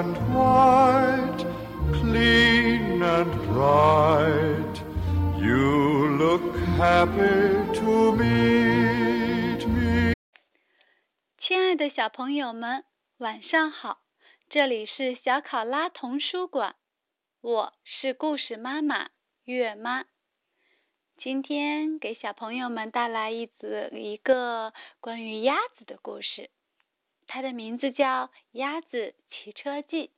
and white, clean and bright. You look happy to meet me. 亲爱的小朋友们，晚上好！这里是小考拉童书馆，我是故事妈妈月妈。今天给小朋友们带来一则一个关于鸭子的故事，它的名字叫《鸭子骑车记》。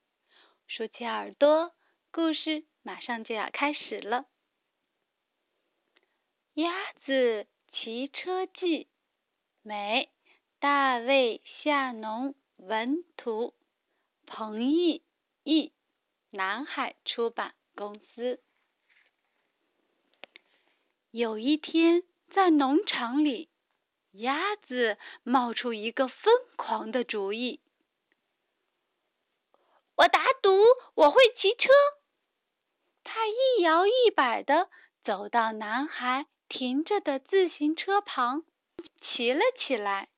竖起耳朵，故事马上就要开始了。《鸭子骑车记》，美，大卫夏农文图，彭毅译，南海出版公司。有一天，在农场里，鸭子冒出一个疯狂的主意。我打赌我会骑车。它一摇一摆的走到男孩停着的自行车旁，骑了起来。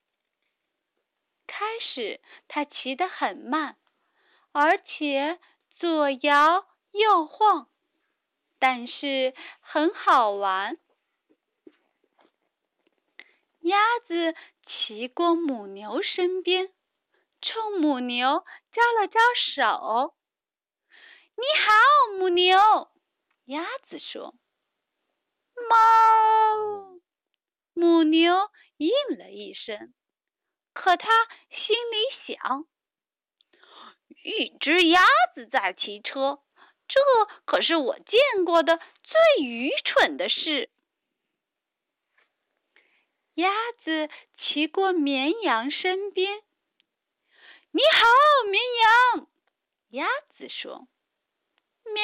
开始，他骑得很慢，而且左摇右晃，但是很好玩。鸭子骑过母牛身边，冲母牛招了招手。“你好，母牛。”鸭子说。“哞！”母牛应了一声，可它心里想：“一只鸭子在骑车，这可是我见过的最愚蠢的事。”鸭子骑过绵羊身边。“你好，绵羊。”鸭子说。“咩。”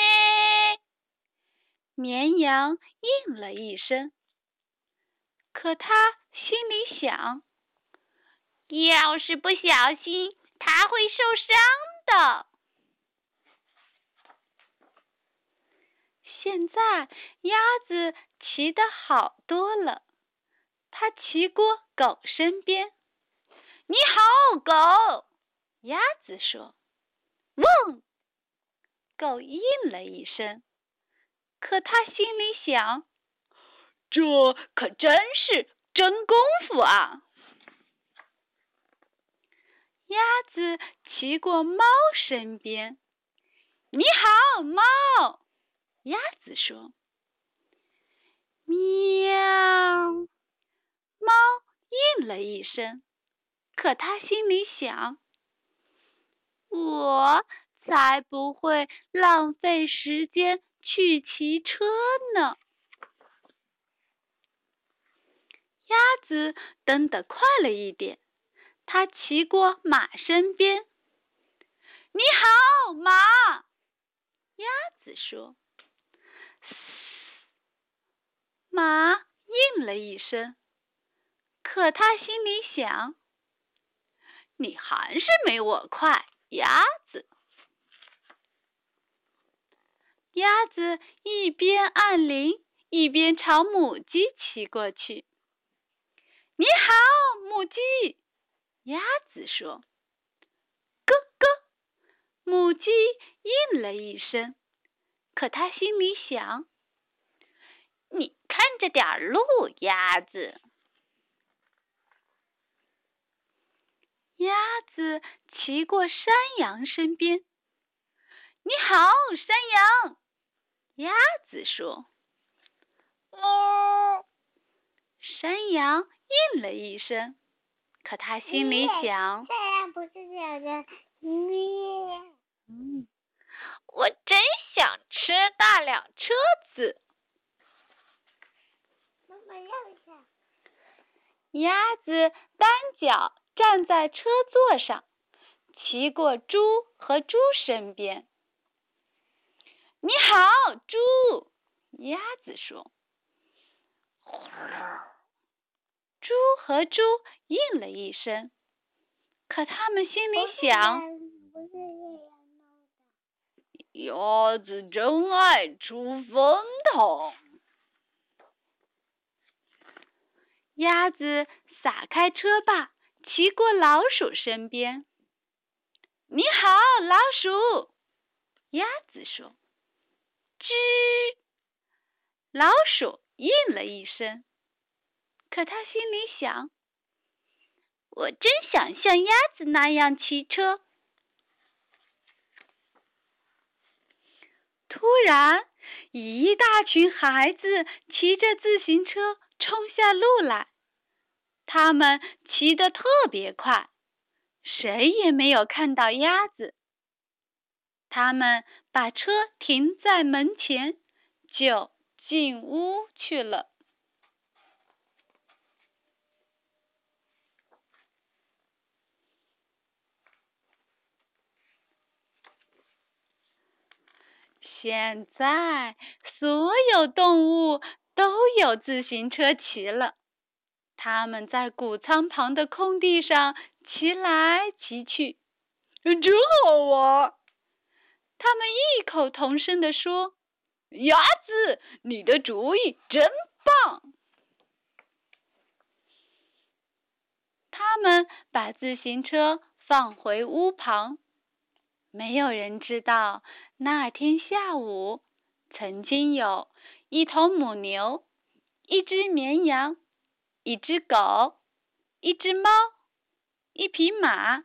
绵羊应了一声。可他心里想：“要是不小心，它会受伤的。”现在鸭子骑得好多了。他骑过狗身边，“你好，狗。”鸭子说。“汪！”狗应了一声，可他心里想：“这可真是真功夫啊！”鸭子骑过猫身边，“你好，猫。”鸭子说。“喵。”猫应了一声，可它心里想：“我才不会浪费时间去骑车呢。”鸭子蹬得快了一点，它骑过马身边。“你好，马。”鸭子说。马应了一声。可他心里想：“你还是没我快，鸭子。”鸭子一边按铃，一边朝母鸡骑过去。“你好，母鸡。”鸭子说。“咯咯。”母鸡应了一声，可它心里想：“你看着点路，鸭子。”鸭子骑过山羊身边，“你好，山羊。”鸭子说。“哦。”山羊应了一声，可他心里想：“山羊不是讲的咩？”嗯，我真想吃大辆车子。妈妈要一下。鸭子单脚。站在车座上，骑过猪和猪身边。“你好，猪。”鸭子说。猪和猪应了一声，可他们心里想：“鸭子真爱出风头。”鸭子撒开车把。骑过老鼠身边，你好，老鼠。”鸭子说：“吱。”老鼠应了一声，可他心里想：“我真想像鸭子那样骑车。”突然，一大群孩子骑着自行车冲下路来，他们骑得特别快，谁也没有看到鸭子。他们把车停在门前，就进屋去了。现在，所有动物都有自行车骑了。他们在谷仓旁的空地上骑来骑去，真好玩。他们异口同声地说：“鸭子，你的主意真棒！”他们把自行车放回屋旁。没有人知道，那天下午曾经有一头母牛、一只绵羊、一只狗、一只猫、一匹马、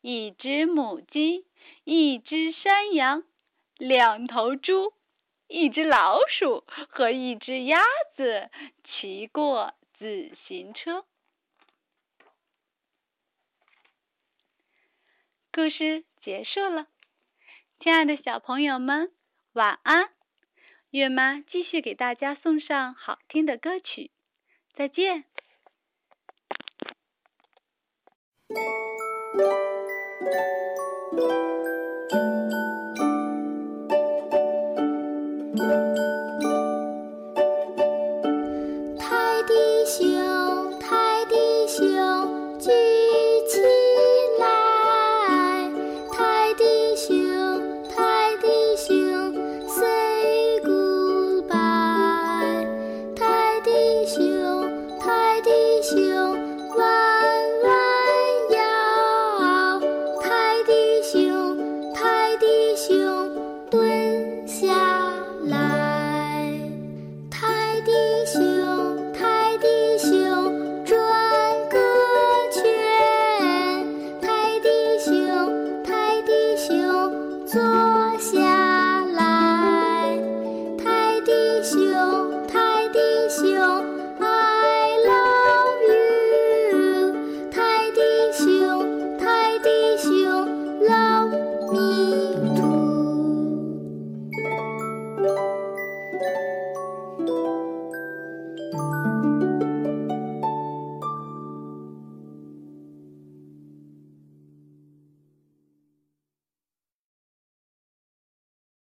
一只母鸡。一只山羊，两头猪，一只老鼠和一只鸭子骑过自行车。故事结束了，亲爱的小朋友们，晚安！月妈继续给大家送上好听的歌曲，再见。